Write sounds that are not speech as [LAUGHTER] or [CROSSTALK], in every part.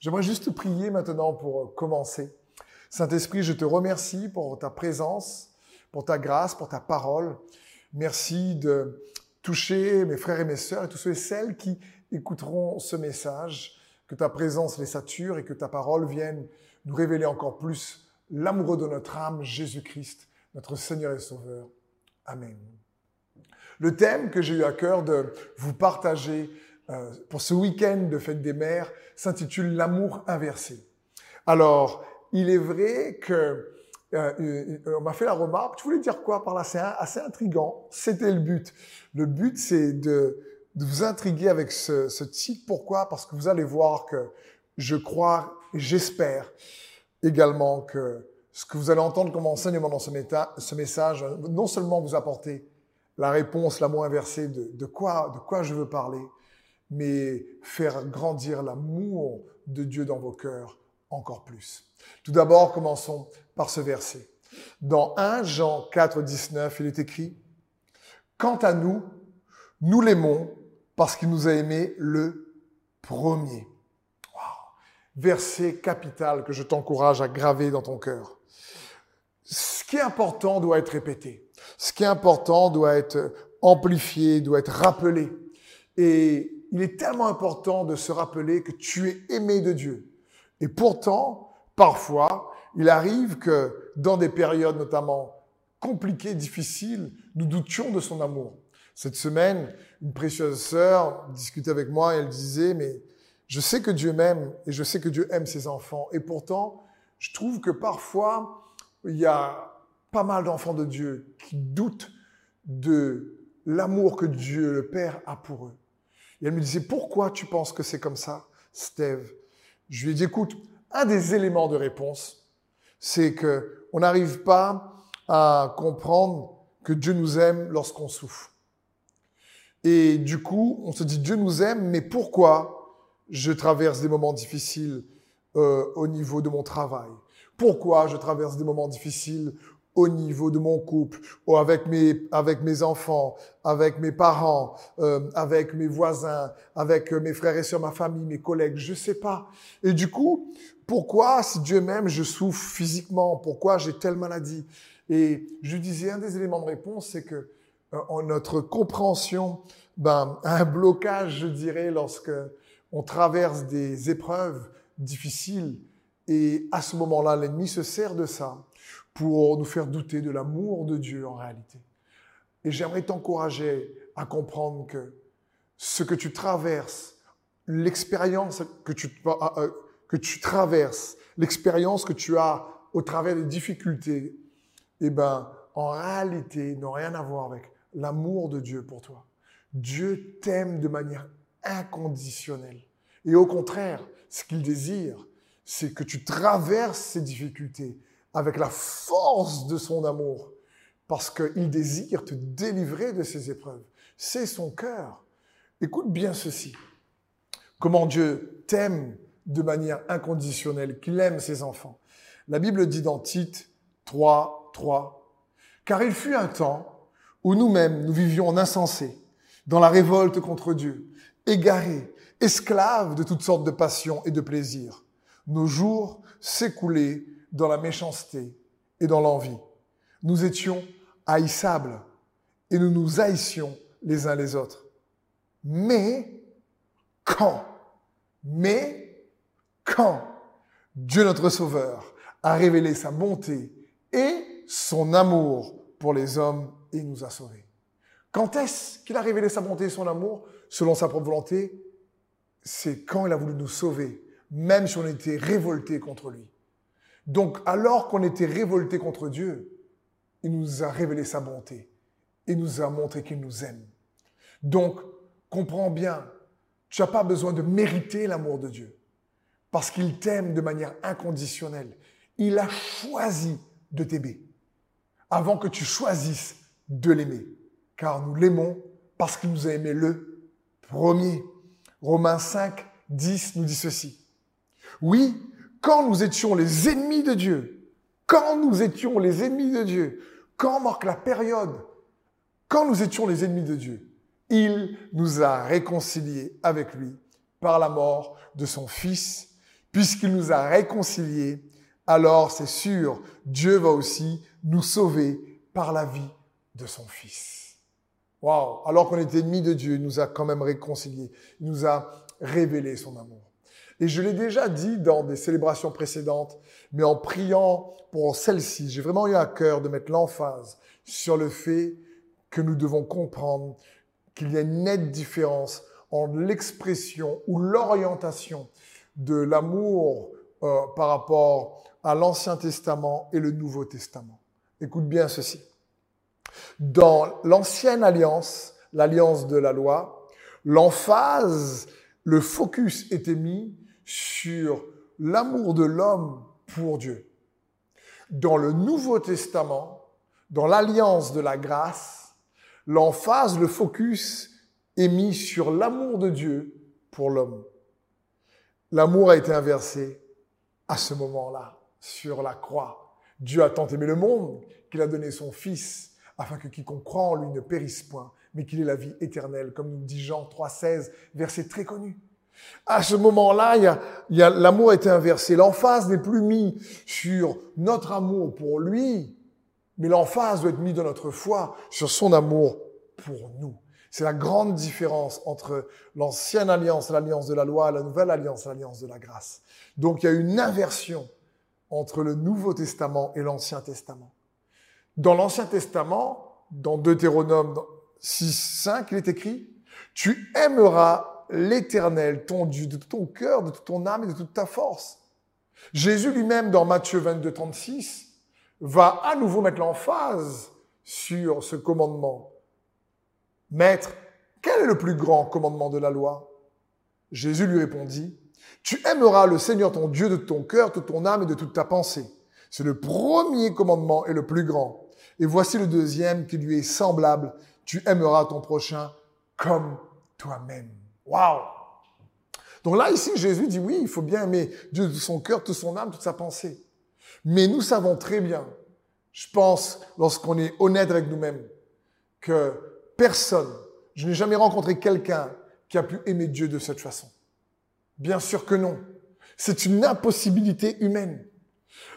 J'aimerais juste prier maintenant pour commencer. Saint-Esprit, je te remercie pour ta présence, pour ta grâce, pour ta parole. Merci de toucher mes frères et mes sœurs et tous ceux et celles qui écouteront ce message, que ta présence les sature et que ta parole vienne nous révéler encore plus l'amoureux de notre âme, Jésus-Christ, notre Seigneur et Sauveur. Amen. Le thème que j'ai eu à cœur de vous partager euh, pour ce week-end de fête des mères s'intitule L'amour inversé. Alors, il est vrai que euh, euh, on m'a fait la remarque, tu voulais dire quoi par là? C'est assez intrigant. C'était le but. Le but, c'est de, de, vous intriguer avec ce, ce titre. Pourquoi? Parce que vous allez voir que je crois j'espère également que ce que vous allez entendre comme enseignement dans ce, ce message, non seulement vous apporter la réponse, l'amour inversé de, de, quoi, de quoi je veux parler, mais faire grandir l'amour de Dieu dans vos cœurs encore plus. Tout d'abord, commençons par ce verset. Dans 1 Jean 4, 19, il est écrit, Quant à nous, nous l'aimons parce qu'il nous a aimés le premier. Verset capital que je t'encourage à graver dans ton cœur. Ce qui est important doit être répété. Ce qui est important doit être amplifié, doit être rappelé. Et il est tellement important de se rappeler que tu es aimé de Dieu. Et pourtant, parfois, il arrive que dans des périodes notamment compliquées, difficiles, nous doutions de son amour. Cette semaine, une précieuse sœur discutait avec moi et elle disait, mais je sais que Dieu m'aime et je sais que Dieu aime ses enfants. Et pourtant, je trouve que parfois, il y a pas mal d'enfants de Dieu qui doutent de l'amour que Dieu, le Père, a pour eux. Et elle me disait, pourquoi tu penses que c'est comme ça, Steve? Je lui ai dit, écoute, un des éléments de réponse, c'est que on n'arrive pas à comprendre que Dieu nous aime lorsqu'on souffre. Et du coup, on se dit, Dieu nous aime, mais pourquoi je traverse des moments difficiles euh, au niveau de mon travail? Pourquoi je traverse des moments difficiles au niveau de mon couple, ou avec mes, avec mes enfants, avec mes parents, euh, avec mes voisins, avec mes frères et sœurs, ma famille, mes collègues, je sais pas. Et du coup, pourquoi, si Dieu m'aime, je souffre physiquement? Pourquoi j'ai telle maladie? Et je disais, un des éléments de réponse, c'est que euh, notre compréhension, ben, [LAUGHS] un blocage, je dirais, lorsque on traverse des épreuves difficiles, et à ce moment-là, l'ennemi se sert de ça pour nous faire douter de l'amour de Dieu en réalité. Et j'aimerais t'encourager à comprendre que ce que tu traverses, l'expérience que tu, euh, euh, que tu traverses, l'expérience que tu as au travers des difficultés, eh ben, en réalité, n'ont rien à voir avec l'amour de Dieu pour toi. Dieu t'aime de manière inconditionnelle. Et au contraire, ce qu'il désire, c'est que tu traverses ces difficultés avec la force de son amour, parce qu'il désire te délivrer de ces épreuves. C'est son cœur. Écoute bien ceci. Comment Dieu t'aime de manière inconditionnelle, qu'il aime ses enfants. La Bible dit dans Tite 3, 3, Car il fut un temps où nous-mêmes nous vivions en insensé, dans la révolte contre Dieu, égarés, esclaves de toutes sortes de passions et de plaisirs. Nos jours s'écoulaient dans la méchanceté et dans l'envie. Nous étions haïssables et nous nous haïssions les uns les autres. Mais quand, mais quand Dieu notre Sauveur a révélé sa bonté et son amour pour les hommes et nous a sauvés. Quand est-ce qu'il a révélé sa bonté et son amour? Selon sa propre volonté C'est quand il a voulu nous sauver, même si on était révoltés contre lui. Donc, alors qu'on était révolté contre Dieu, il nous a révélé sa bonté et nous a montré qu'il nous aime. Donc, comprends bien, tu n'as pas besoin de mériter l'amour de Dieu parce qu'il t'aime de manière inconditionnelle. Il a choisi de t'aimer avant que tu choisisses de l'aimer, car nous l'aimons parce qu'il nous a aimé le premier. Romains 5, 10 nous dit ceci. Oui, quand nous étions les ennemis de Dieu, quand nous étions les ennemis de Dieu, quand marque la période, quand nous étions les ennemis de Dieu, il nous a réconciliés avec lui par la mort de son Fils puisqu'il nous a réconciliés, alors c'est sûr, Dieu va aussi nous sauver par la vie de son Fils. Waouh Alors qu'on était ennemis de Dieu, il nous a quand même réconciliés. Il nous a révélé son amour. Et je l'ai déjà dit dans des célébrations précédentes, mais en priant pour celle-ci, j'ai vraiment eu à cœur de mettre l'emphase sur le fait que nous devons comprendre qu'il y a une nette différence entre l'expression ou l'orientation de l'amour euh, par rapport à l'Ancien Testament et le Nouveau Testament. Écoute bien ceci. Dans l'ancienne alliance, l'alliance de la loi, l'emphase, le focus était mis sur l'amour de l'homme pour Dieu. Dans le Nouveau Testament, dans l'alliance de la grâce, l'emphase, le focus est mis sur l'amour de Dieu pour l'homme. L'amour a été inversé à ce moment-là, sur la croix. Dieu a tant aimé le monde qu'il a donné son Fils afin que quiconque croit en lui ne périsse point, mais qu'il ait la vie éternelle, comme nous dit Jean 3,16, verset très connu. À ce moment-là, il y a, il y a, l'amour inversé. L'emphase n'est plus mis sur notre amour pour lui, mais l'emphase doit être mise dans notre foi sur son amour pour nous. C'est la grande différence entre l'ancienne alliance, l'alliance de la loi, la nouvelle alliance, l'alliance de la grâce. Donc il y a une inversion entre le Nouveau Testament et l'Ancien Testament. Dans l'Ancien Testament, dans Deutéronome 6, 5, il est écrit, tu aimeras l'Éternel, ton Dieu, de tout ton cœur, de toute ton âme et de toute ta force. Jésus lui-même, dans Matthieu 22, 36, va à nouveau mettre l'emphase sur ce commandement. Maître, quel est le plus grand commandement de la loi? Jésus lui répondit, Tu aimeras le Seigneur ton Dieu de ton cœur, de ton âme et de toute ta pensée. C'est le premier commandement et le plus grand. Et voici le deuxième qui lui est semblable. Tu aimeras ton prochain comme toi-même. Waouh Donc là, ici, Jésus dit oui, il faut bien aimer Dieu de son cœur, de son âme, toute sa pensée. Mais nous savons très bien, je pense, lorsqu'on est honnête avec nous-mêmes, que Personne. Je n'ai jamais rencontré quelqu'un qui a pu aimer Dieu de cette façon. Bien sûr que non. C'est une impossibilité humaine.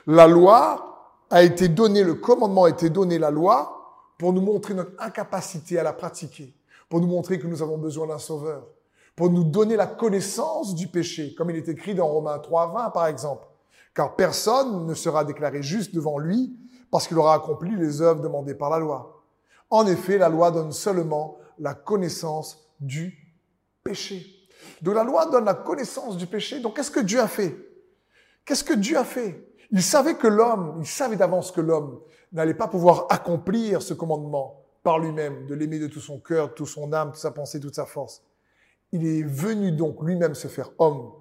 La loi a été donnée, le commandement a été donné, la loi, pour nous montrer notre incapacité à la pratiquer, pour nous montrer que nous avons besoin d'un sauveur, pour nous donner la connaissance du péché, comme il est écrit dans Romains 3, 20 par exemple. Car personne ne sera déclaré juste devant lui parce qu'il aura accompli les œuvres demandées par la loi. En effet, la loi donne seulement la connaissance du péché. Donc la loi donne la connaissance du péché. Donc qu'est-ce que Dieu a fait? Qu'est-ce que Dieu a fait? Il savait que l'homme, il savait d'avance que l'homme n'allait pas pouvoir accomplir ce commandement par lui-même, de l'aimer de tout son cœur, de toute son âme, toute sa pensée, toute sa force. Il est venu donc lui-même se faire homme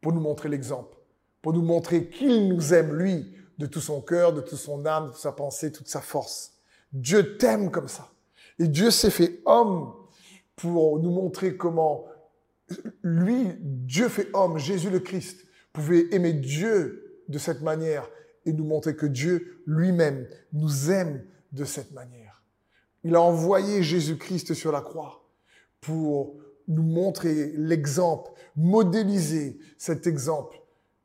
pour nous montrer l'exemple, pour nous montrer qu'il nous aime lui de tout son cœur, de toute son âme, de toute sa pensée, toute sa force. Dieu t'aime comme ça. Et Dieu s'est fait homme pour nous montrer comment lui, Dieu fait homme, Jésus le Christ, pouvait aimer Dieu de cette manière et nous montrer que Dieu lui-même nous aime de cette manière. Il a envoyé Jésus-Christ sur la croix pour nous montrer l'exemple, modéliser cet exemple.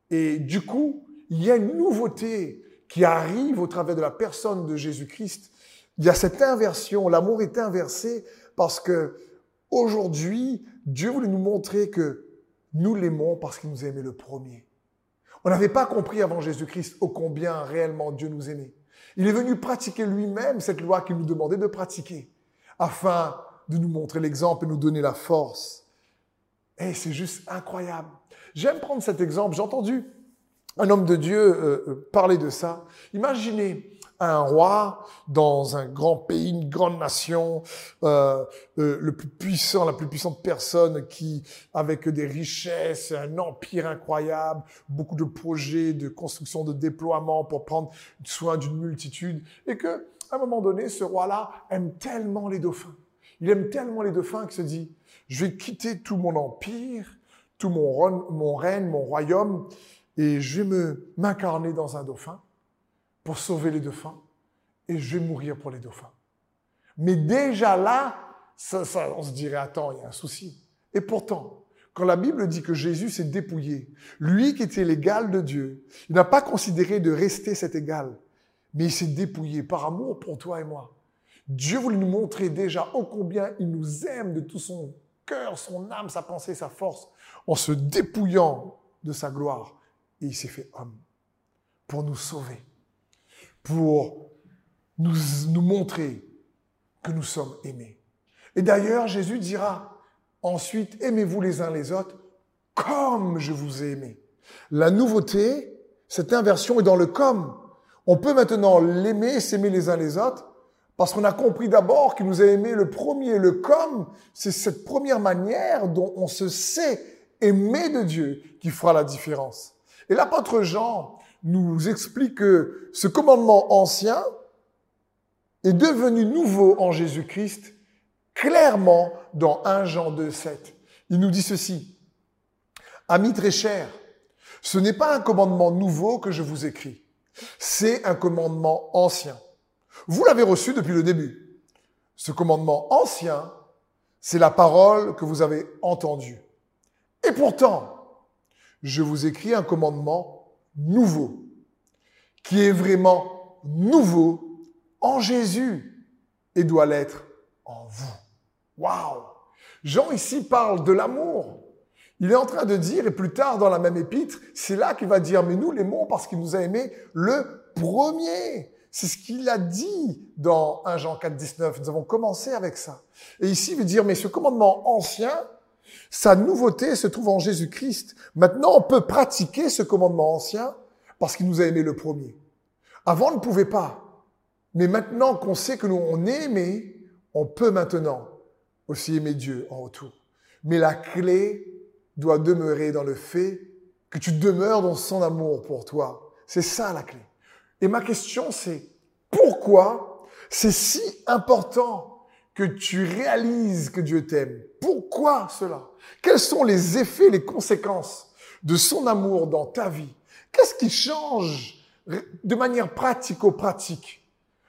Et du coup, il y a une nouveauté qui arrive au travers de la personne de Jésus-Christ il y a cette inversion, l'amour est inversé parce que aujourd'hui, Dieu voulait nous montrer que nous l'aimons parce qu'il nous a aimé le premier. On n'avait pas compris avant Jésus-Christ ô combien réellement Dieu nous aimait. Il est venu pratiquer lui-même cette loi qu'il nous demandait de pratiquer afin de nous montrer l'exemple et nous donner la force. Et c'est juste incroyable. J'aime prendre cet exemple. J'ai entendu un homme de Dieu euh, euh, parler de ça. Imaginez un roi dans un grand pays, une grande nation, euh, le plus puissant, la plus puissante personne qui, avec des richesses, un empire incroyable, beaucoup de projets de construction, de déploiement pour prendre soin d'une multitude, et que, à un moment donné, ce roi-là aime tellement les dauphins. Il aime tellement les dauphins qu'il se dit, je vais quitter tout mon empire, tout mon, règne, mon royaume, et je vais m'incarner dans un dauphin pour sauver les dauphins et je vais mourir pour les dauphins. Mais déjà là, on se dirait, attends, il y a un souci. Et pourtant, Quand la Bible dit que Jésus s'est dépouillé, lui qui était l'égal de Dieu, il n'a pas considéré de rester cet égal, mais il s'est dépouillé par amour pour toi et moi. Dieu voulait nous montrer déjà ô combien il nous aime de tout son cœur, son âme, sa pensée, sa force, en se dépouillant de sa gloire. Et il s'est fait homme pour nous sauver, pour nous, nous montrer que nous sommes aimés. Et d'ailleurs, Jésus dira ensuite, aimez-vous les uns les autres comme je vous ai aimé. La nouveauté, cette inversion est dans le comme. On peut maintenant l'aimer, s'aimer les uns les autres, parce qu'on a compris d'abord qu'il nous a aimé le premier. Le comme, c'est cette première manière dont on se sait aimer de Dieu qui fera la différence. Et l'apôtre Jean nous explique que ce commandement ancien est devenu nouveau en Jésus-Christ clairement dans 1 Jean 2, 7. Il nous dit ceci. Amis très chers, ce n'est pas un commandement nouveau que je vous écris, c'est un commandement ancien. Vous l'avez reçu depuis le début. Ce commandement ancien, c'est la parole que vous avez entendue. Et pourtant, je vous écris un commandement nouveau, qui est vraiment nouveau en Jésus et doit l'être en vous. Waouh Jean ici parle de l'amour. Il est en train de dire, et plus tard dans la même épître, c'est là qu'il va dire, mais nous l'aimons parce qu'il nous a aimés le premier. C'est ce qu'il a dit dans 1 Jean 4, 19. Nous avons commencé avec ça. Et ici, il veut dire, mais ce commandement ancien, sa nouveauté se trouve en Jésus-Christ. Maintenant, on peut pratiquer ce commandement ancien parce qu'il nous a aimés le premier. Avant, on ne pouvait pas. Mais maintenant qu'on sait que nous, on est aimés, on peut maintenant aussi aimer Dieu en retour. Mais la clé doit demeurer dans le fait que tu demeures dans son amour pour toi. C'est ça la clé. Et ma question c'est, pourquoi c'est si important que tu réalises que Dieu t'aime? Pourquoi cela? Quels sont les effets, les conséquences de son amour dans ta vie? Qu'est-ce qui change de manière pratico-pratique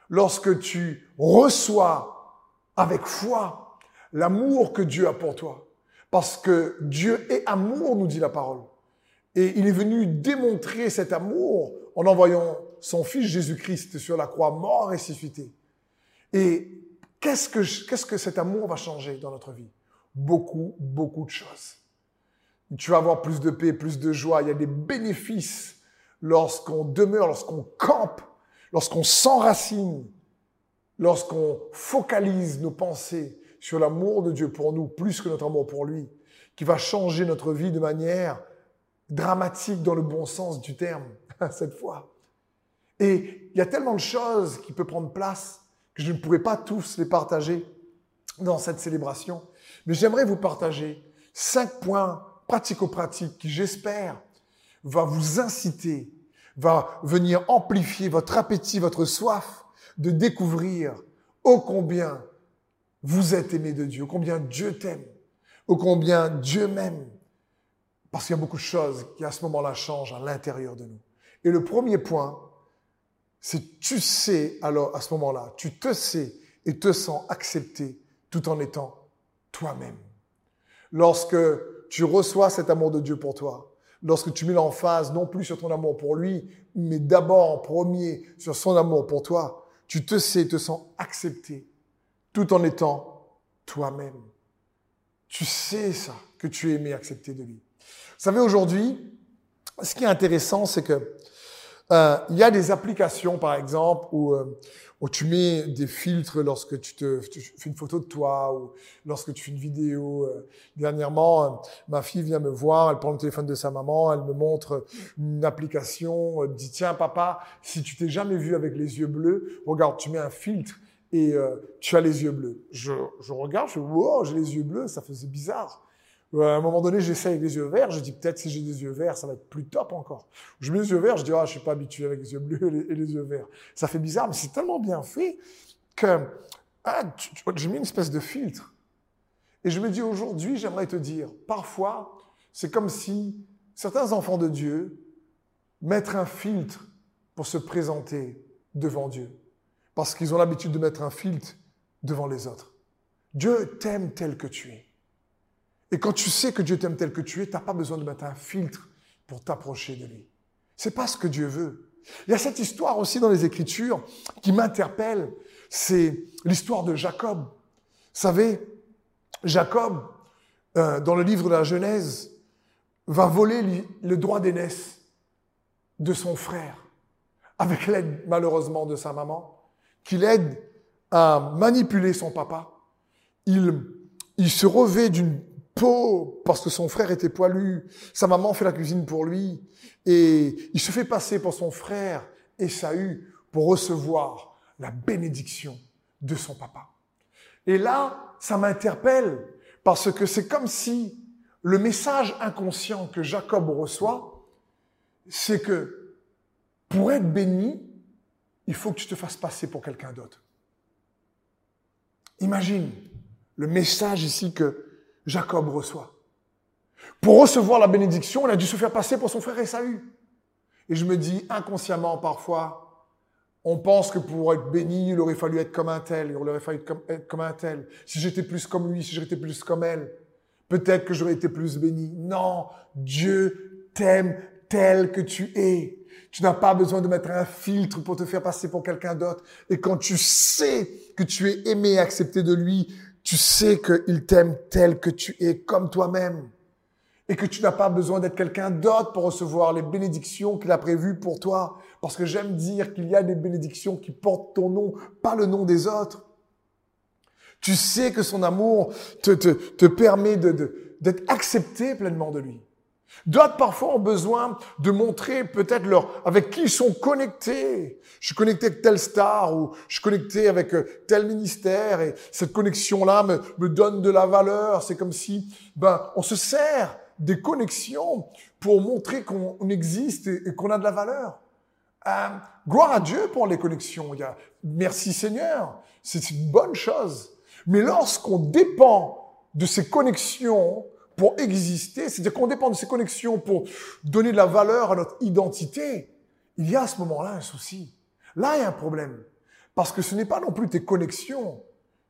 lorsque tu reçois avec foi l'amour que Dieu a pour toi? Parce que Dieu est amour, nous dit la parole. Et il est venu démontrer cet amour en envoyant son Fils Jésus-Christ sur la croix, mort ressuscité. Et qu'est-ce que, qu'est-ce que cet amour va changer dans notre vie? Beaucoup, beaucoup de choses. Tu vas avoir plus de paix, plus de joie. Il y a des bénéfices lorsqu'on demeure, lorsqu'on campe, lorsqu'on s'enracine, lorsqu'on focalise nos pensées sur l'amour de Dieu pour nous plus que notre amour pour lui, qui va changer notre vie de manière dramatique dans le bon sens du terme, [LAUGHS] cette fois. Et il y a tellement de choses qui peuvent prendre place que je ne pourrais pas tous les partager dans cette célébration. Mais j'aimerais vous partager cinq points pratico-pratiques qui, j'espère, va vous inciter, va venir amplifier votre appétit, votre soif de découvrir ô combien vous êtes aimé de Dieu, ô combien Dieu t'aime, ô combien Dieu m'aime. Parce qu'il y a beaucoup de choses qui à ce moment-là changent à l'intérieur de nous. Et le premier point, c'est tu sais alors à ce moment-là, tu te sais et te sens accepté tout en étant toi-même. Lorsque tu reçois cet amour de Dieu pour toi, lorsque tu mets l'emphase non plus sur ton amour pour lui, mais d'abord en premier sur son amour pour toi, tu te sais, te sens accepté tout en étant toi-même. Tu sais ça, que tu es aimé, accepté de lui. Vous savez, aujourd'hui, ce qui est intéressant, c'est que euh, il y a des applications, par exemple, où, euh, tu mets des filtres lorsque tu te fais une photo de toi ou lorsque tu fais une vidéo. Euh. dernièrement, ma fille vient me voir, elle prend le téléphone de sa maman, elle me montre une application, elle dit tiens papa, si tu t'es jamais vu avec les yeux bleus, regarde, tu mets un filtre et tu as les yeux bleus. Je, regarde, je wow, j'ai les yeux bleus, ça faisait bizarre. À un moment donné, j'essaie avec les yeux verts. Je dis peut-être si j'ai des yeux verts, ça va être plus top encore. Je mets les yeux verts, je dis ah, je suis pas habitué avec les yeux bleus et les, yeux verts. Ça fait bizarre, mais c'est tellement bien fait que ah, j'ai mis une espèce de filtre. Et je me dis aujourd'hui, j'aimerais te dire, parfois, c'est comme si certains enfants de Dieu mettent un filtre pour se présenter devant Dieu. Parce qu'ils ont l'habitude de mettre un filtre devant les autres. Dieu t'aime tel que tu es. Et quand tu sais que Dieu t'aime tel que tu es, tu n'as pas besoin de mettre un filtre pour t'approcher de lui. C'est pas ce que Dieu veut. Il y a cette histoire aussi dans les Écritures qui m'interpelle. C'est l'histoire de Jacob. Vous savez, Jacob, euh, dans le livre de la Genèse, va voler le droit d'aînesse de son frère, avec l'aide malheureusement de sa maman, qui l'aide à manipuler son papa. Il, il se revêt d'une peau parce que son frère était poilu. Sa maman fait la cuisine pour lui. Et il se fait passer pour son frère Esaü pour recevoir la bénédiction de son papa. Et là, ça m'interpelle parce que c'est comme si le message inconscient que Jacob reçoit, c'est que pour être béni, il faut que tu te fasses passer pour quelqu'un d'autre. Imagine le message ici que Jacob reçoit. Pour recevoir la bénédiction, il a dû se faire passer pour son frère Esaü. Et je me dis inconsciemment parfois, on pense que pour être béni, il aurait fallu être comme un tel, il aurait fallu être comme, un tel. Si j'étais plus comme lui, si j'étais plus comme elle, peut-être que j'aurais été plus béni. Non, Dieu t'aime tel que tu es. Tu n'as pas besoin de mettre un filtre pour te faire passer pour quelqu'un d'autre. Et quand tu sais que tu es aimé et accepté de lui, tu sais qu'il t'aime tel que tu es, comme toi-même. Et que tu n'as pas besoin d'être quelqu'un d'autre pour recevoir les bénédictions qu'il a prévues pour toi. Parce que j'aime dire qu'il y a des bénédictions qui portent ton nom, pas le nom des autres. Tu sais que son amour te, te, te permet d'être accepté pleinement de lui. D'autres parfois ont besoin de montrer peut-être leur avec qui ils sont connectés. Je suis connecté avec telle star ou je suis connecté avec euh, tel ministère et cette connexion-là me, me donne de la valeur. C'est comme si ben on se sert des connexions pour montrer qu'on existe et, qu'on a de la valeur. Euh, gloire à Dieu pour les connexions. Il y a, merci Seigneur, c'est une bonne chose. Mais lorsqu'on dépend de ces connexions pour exister, c'est-à-dire qu'on dépend de ces connexions pour donner de la valeur à notre identité, il y a à ce moment-là un souci. Là, il y a un problème. Parce que ce n'est pas non plus tes connexions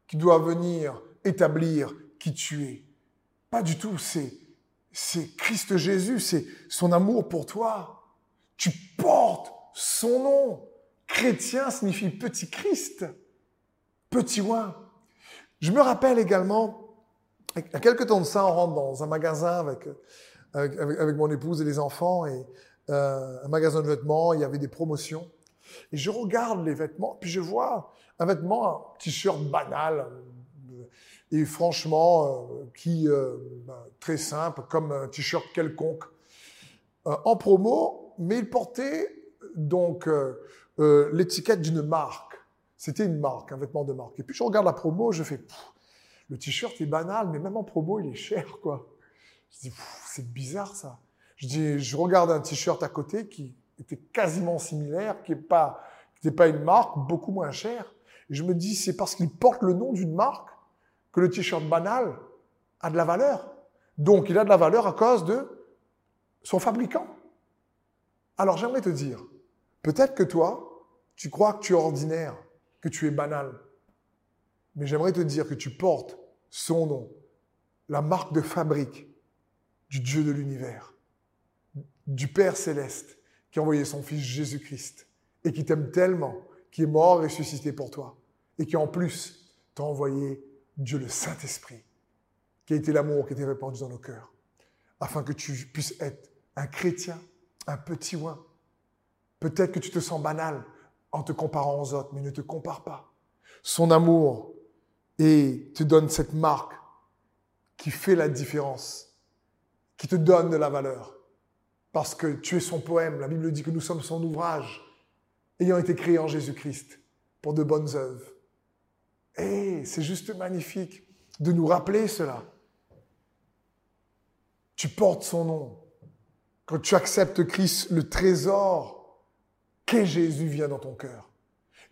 qui doivent venir établir qui tu es. Pas du tout. C'est, c'est Christ Jésus, c'est son amour pour toi. Tu portes son nom. Chrétien signifie petit Christ, petit oin. Je me rappelle également a quelques temps de ça, on rentre dans un magasin avec, avec, mon épouse et les enfants, et euh, un magasin de vêtements, il y avait des promotions. Et je regarde les vêtements, puis je vois un vêtement, un t-shirt banal, euh, et franchement, euh, qui euh, ben, très simple, comme un t-shirt quelconque, en promo, mais il portait donc l'étiquette d'une marque. C'était une marque, un vêtement de marque. Et puis je regarde la promo, je fais, le t-shirt est banal, mais même en promo, il est cher, quoi. Je dis, c'est bizarre ça. Je dis, je regarde un t-shirt à côté qui était quasiment similaire, qui n'est pas, pas une marque, beaucoup moins cher. Et je me dis, c'est parce qu'il porte le nom d'une marque que le t-shirt banal a de la valeur. Donc, il a de la valeur à cause de son fabricant. Alors, j'aimerais te dire, peut-être que toi, tu crois que tu es ordinaire, que tu es banal. Mais j'aimerais te dire que tu portes son nom, la marque de fabrique du Dieu de l'univers, du Père céleste qui a envoyé son Fils Jésus-Christ et qui t'aime tellement, qui est mort et ressuscité pour toi et qui en plus t'a envoyé Dieu le Saint-Esprit, qui a été l'amour qui a été répandu dans nos cœurs, afin que tu puisses être un chrétien, un petit oin. Peut-être que tu te sens banal en te comparant aux autres, mais ne te compare pas. Son amour et te donne cette marque qui fait la différence, qui te donne de la valeur. Parce que tu es son poème. La Bible dit que nous sommes son ouvrage, ayant été créé en Jésus-Christ pour de bonnes œuvres. Et c'est juste magnifique de nous rappeler cela. Tu portes son nom. Quand tu acceptes Christ, le trésor qu'est Jésus vient dans ton cœur.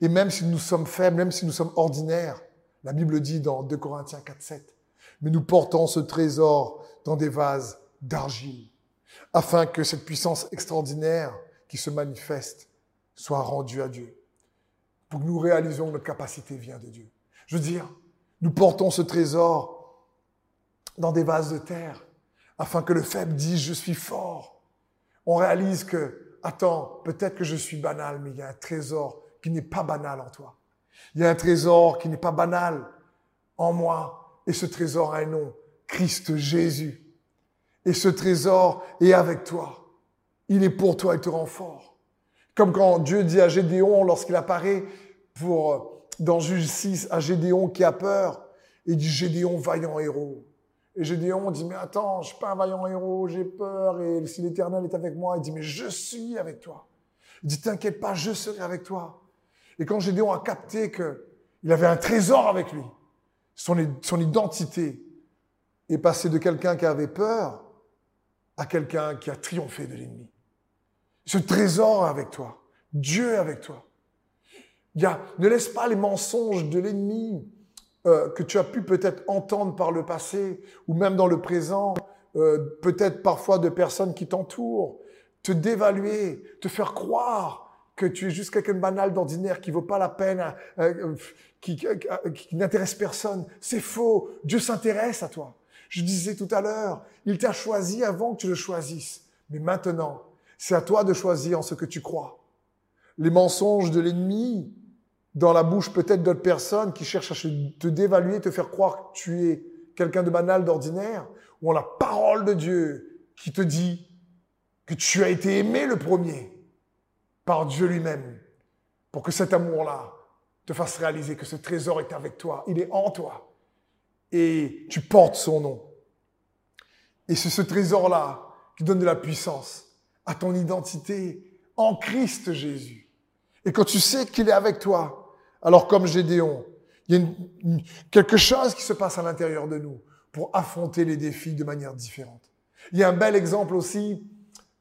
Et même si nous sommes faibles, même si nous sommes ordinaires, la Bible dit dans 2 Corinthiens 4, 7, mais nous portons ce trésor dans des vases d'argile, afin que cette puissance extraordinaire qui se manifeste soit rendue à Dieu, pour que nous réalisions que notre capacité vient de Dieu. Je veux dire, nous portons ce trésor dans des vases de terre, afin que le faible dise je suis fort. On réalise que, attends, peut-être que je suis banal, mais il y a un trésor qui n'est pas banal en toi. Il y a un trésor qui n'est pas banal en moi, et ce trésor a un nom, Christ Jésus. Et ce trésor est avec toi. Il est pour toi, il te rend fort. Comme quand Dieu dit à Gédéon, lorsqu'il apparaît pour, dans Juge 6, à Gédéon qui a peur, il dit Gédéon, vaillant héros. Et Gédéon dit, mais attends, je suis pas un vaillant héros, j'ai peur, et si l'Éternel est avec moi, il dit, mais je suis avec toi. Il dit, t'inquiète pas, je serai avec toi. Et quand Gédéon a capté qu'il avait un trésor avec lui, son, son identité est passée de quelqu'un qui avait peur à quelqu'un qui a triomphé de l'ennemi. Ce trésor est avec toi. Dieu est avec toi. Ne laisse pas les mensonges de l'ennemi euh, que tu as pu peut-être entendre par le passé ou même dans le présent, euh, peut-être parfois de personnes qui t'entourent, te dévaluer, te faire croire que tu es juste quelqu'un de banal, d'ordinaire, qui vaut pas la peine, euh, qui, qui n'intéresse personne. C'est faux. Dieu s'intéresse à toi. Je disais tout à l'heure, il t'a choisi avant que tu le choisisses. Mais maintenant, c'est à toi de choisir en ce que tu crois. Les mensonges de l'ennemi, dans la bouche peut-être d'autres personnes qui cherchent à te dévaluer, te faire croire que tu es quelqu'un de banal, d'ordinaire, ou en la parole de Dieu qui te dit que tu as été aimé le premier par Dieu lui-même, pour que cet amour-là te fasse réaliser que ce trésor est avec toi, il est en toi et tu portes son nom. Et c'est ce trésor-là qui donne de la puissance à ton identité en Christ Jésus. Et quand tu sais qu'il est avec toi, alors comme Gédéon, il y a quelque chose qui se passe à l'intérieur de nous pour affronter les défis de manière différente. Il y a un bel exemple aussi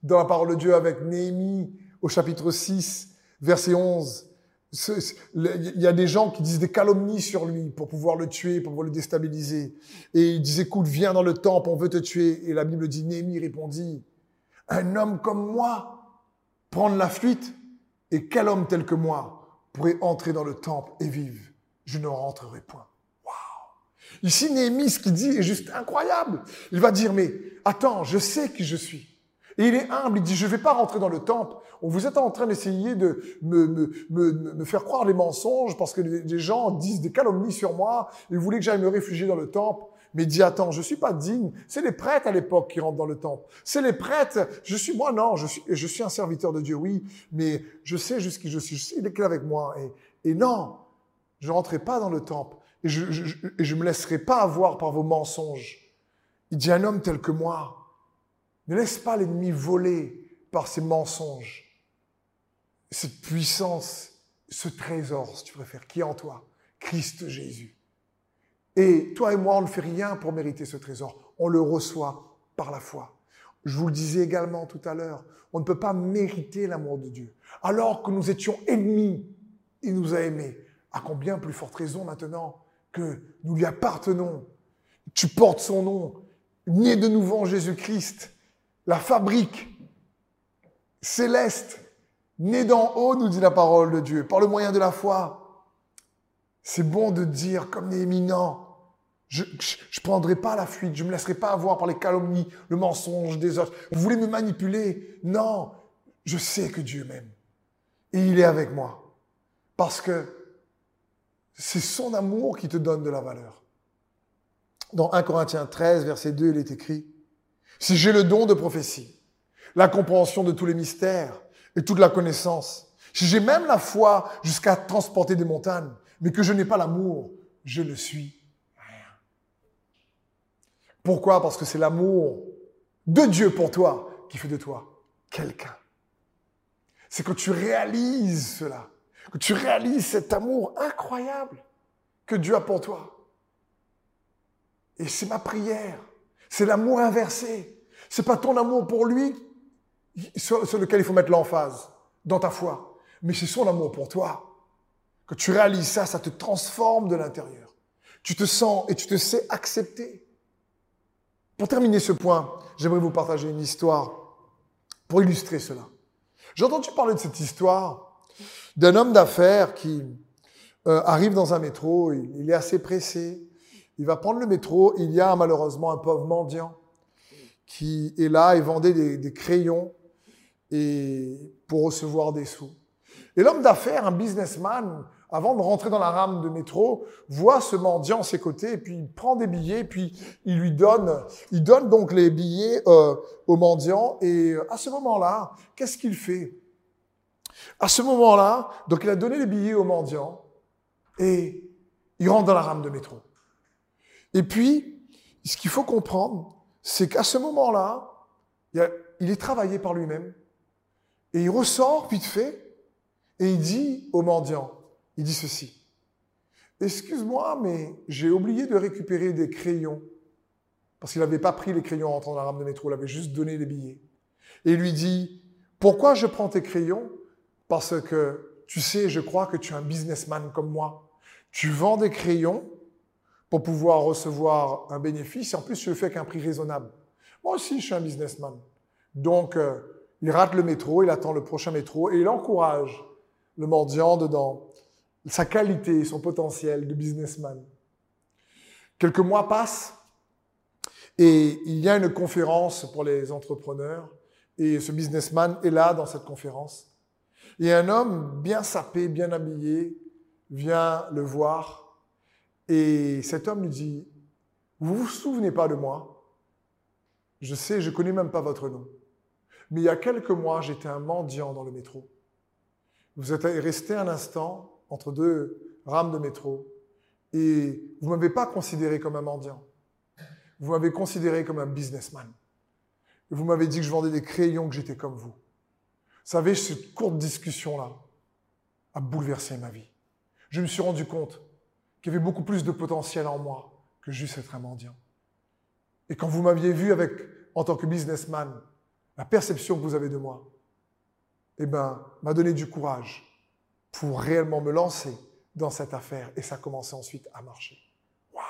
dans la parole de Dieu avec Néhémie au chapitre 6, verset 11 il y a des gens qui disent des calomnies sur lui pour pouvoir le tuer, pour pouvoir le déstabiliser. Et ils disent, écoute, viens dans le temple, on veut te tuer. Et la Bible dit, Néhémie répondit, un homme comme moi prendre la fuite, et quel homme tel que moi pourrait entrer dans le temple et vivre? Je ne rentrerai point. Ici, Néhémie, ce qu'il dit est juste incroyable. Il va dire, mais attends, je sais qui je suis. Et il est humble, il dit, je ne vais pas rentrer dans le temple. Vous êtes en train d'essayer de me, me, me, me, faire croire les mensonges parce que les gens disent des calomnies sur moi et vous que j'aille me réfugier dans le temple. Mais il dit, attends, je suis pas digne. C'est les prêtres à l'époque qui rentrent dans le temple. C'est les prêtres. Je suis moi, non, je suis, je suis un serviteur de Dieu, oui, mais je sais jusqu'où je suis. Je il est avec moi. Et, et non, je ne rentrerai pas dans le temple. Et je ne me laisserai pas avoir par vos mensonges. Il dit, un homme tel que moi, ne laisse pas l'ennemi voler par ses mensonges cette puissance, ce trésor, si tu préfères, qui est en toi, Christ Jésus. Et toi et moi, on ne fait rien pour mériter ce trésor. On le reçoit par la foi. Je vous le disais également tout à l'heure, on ne peut pas mériter l'amour de Dieu. Alors que nous étions ennemis, il nous a aimés. À combien plus forte raison maintenant que nous lui appartenons. Tu portes son nom, né de nouveau en Jésus-Christ la fabrique céleste, née d'en haut, nous dit la parole de Dieu, par le moyen de la foi. C'est bon de dire comme Néhémie, non, je ne prendrai pas la fuite, je ne me laisserai pas avoir par les calomnies, le mensonge des autres. Vous voulez me manipuler? Non, je sais que Dieu m'aime. Et il est avec moi. Parce que c'est son amour qui te donne de la valeur. Dans 1 Corinthiens 13, verset 2, il est écrit, si j'ai le don de prophétie, la compréhension de tous les mystères et toute la connaissance, si j'ai même la foi jusqu'à transporter des montagnes, mais que je n'ai pas l'amour, je ne suis rien. Pourquoi? Parce que c'est l'amour de Dieu pour toi qui fait de toi quelqu'un. C'est que tu réalises cela, que tu réalises cet amour incroyable que Dieu a pour toi. Et c'est ma prière c'est l'amour inversé. C'est pas ton amour pour lui sur, lequel il faut mettre l'emphase dans ta foi, mais c'est son amour pour toi. Que tu réalises ça, ça te transforme de l'intérieur. Tu te sens et tu te sais accepter. Pour terminer ce point, j'aimerais vous partager une histoire pour illustrer cela. J'ai entendu parler de cette histoire d'un homme d'affaires qui euh, arrive dans un métro, il est assez pressé, il va prendre le métro. Il y a malheureusement un pauvre mendiant qui est là et vendait des, crayons pour recevoir des sous. Et l'homme d'affaires, un businessman, avant de rentrer dans la rame de métro, voit ce mendiant à ses côtés, et puis il prend des billets, puis il lui donne, il donne donc les billets euh, au mendiant. Et à ce moment-là, qu'est-ce qu'il fait? À ce moment-là, donc il a donné les billets au mendiant, et il rentre dans la rame de métro. Et puis, ce qu'il faut comprendre, c'est qu'à ce moment-là, il est travaillé par lui-même, et il ressort vite fait, et il dit au mendiant, il dit ceci. Excuse-moi, mais j'ai oublié de récupérer des crayons. Parce qu'il n'avait pas pris les crayons en entrant dans la rame de métro, il avait juste donné les billets. Et il lui dit, pourquoi je prends tes crayons? Parce que tu sais, je crois que tu es un businessman comme moi. Tu vends des crayons pour pouvoir recevoir un bénéfice et en plus tu le fais qu'un prix raisonnable. Moi aussi, je suis un businessman. Donc, euh, il rate le métro, il attend le prochain métro et il encourage le mendiant dedans sa qualité, son potentiel de businessman. Quelques mois passent et il y a une conférence pour les entrepreneurs et ce businessman est là dans cette conférence. Et un homme bien sapé, bien habillé, vient le voir et cet homme lui dit, vous vous souvenez pas de moi? Je sais, je connais même pas votre nom. Mais il y a quelques mois, j'étais un mendiant dans le métro. Vous êtes resté un instant entre deux rames de métro et vous m'avez pas considéré comme un mendiant. Vous m'avez considéré comme un businessman. vous m'avez dit que je vendais des crayons, que j'étais comme vous. Vous savez, cette courte discussion-là a bouleversé ma vie. Je me suis rendu compte qu'il y avait beaucoup plus de potentiel en moi que juste être un mendiant. Et quand vous m'aviez vu avec, en tant que businessman, la perception que vous avez de moi, eh ben, m'a donné du courage pour réellement me lancer dans cette affaire. Et ça a commencé ensuite à marcher. Waouh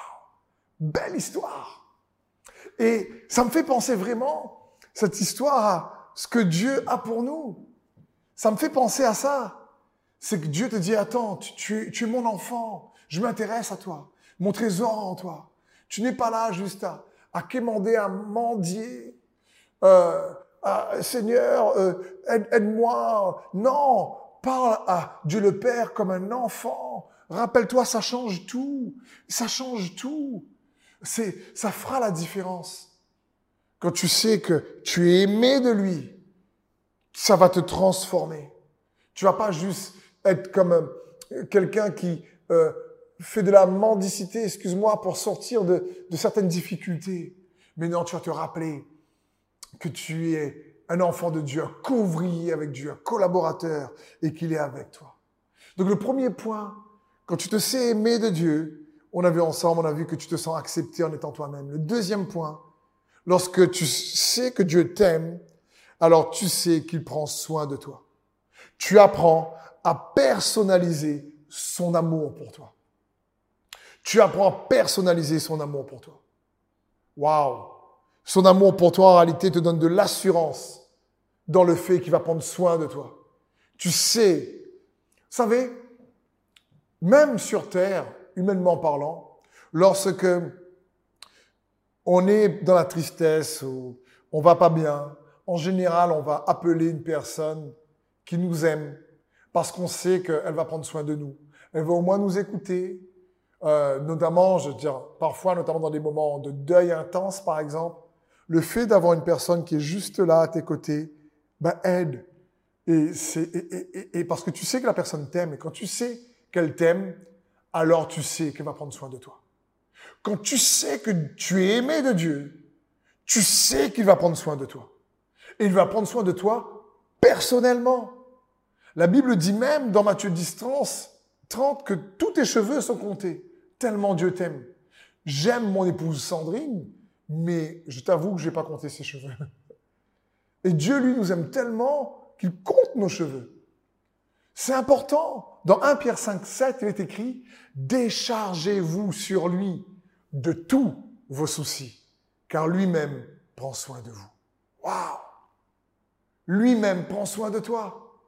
Belle histoire Et ça me fait penser vraiment, cette histoire, à ce que Dieu a pour nous. Ça me fait penser à ça. C'est que Dieu te dit, attends, tu, es mon enfant, je m'intéresse à toi, mon trésor en toi. Tu n'es pas là juste à, à quémander, à mendier. Euh, Seigneur, euh, aide-moi. non, parle à Dieu le Père comme un enfant. Rappelle-toi, ça change tout. Ça change tout. C'est, ça fera la différence. Quand tu sais que tu es aimé de lui, ça va te transformer. Tu vas pas juste être comme euh, quelqu'un qui euh, fait de la mendicité, excuse-moi, pour sortir de, certaines difficultés. Mais non, tu vas te rappeler que tu es un enfant de Dieu, un couvrier avec Dieu, un collaborateur, et qu'il est avec toi. Donc le premier point, quand tu te sais aimer de Dieu, on a vu ensemble, on a vu que tu te sens accepté en étant toi-même. Le deuxième point, lorsque tu sais que Dieu t'aime, alors tu sais qu'il prend soin de toi. Tu apprends à personnaliser son amour pour toi. Tu apprends à personnaliser son amour pour toi. Waouh! Son amour pour toi, en réalité, te donne de l'assurance dans le fait qu'il va prendre soin de toi. Tu sais, vous savez, même sur Terre, humainement parlant, lorsque on est dans la tristesse ou on va pas bien, en général, on va appeler une personne qui nous aime parce qu'on sait qu'elle va prendre soin de nous. Elle va au moins nous écouter, euh, notamment, je veux dire, parfois, notamment dans des moments de deuil intense, par exemple, le fait d'avoir une personne qui est juste là à tes côtés, ben aide. Et, c'est, et, et, parce que tu sais que la personne t'aime, et quand tu sais qu'elle t'aime, alors tu sais qu'elle va prendre soin de toi. Quand tu sais que tu es aimé de Dieu, tu sais qu'il va prendre soin de toi. Et il va prendre soin de toi personnellement. La Bible dit même dans Matthieu 10, 30 que tous tes cheveux sont comptés, tellement Dieu t'aime. J'aime mon épouse Sandrine, mais je t'avoue que je n'ai pas compté ses cheveux. Et Dieu, lui, nous aime tellement qu'il compte nos cheveux. C'est important. Dans 1 Pierre 5, 7, il est écrit, déchargez-vous sur lui de tous vos soucis, car lui-même prend soin de vous. Waouh! Lui-même prend soin de toi.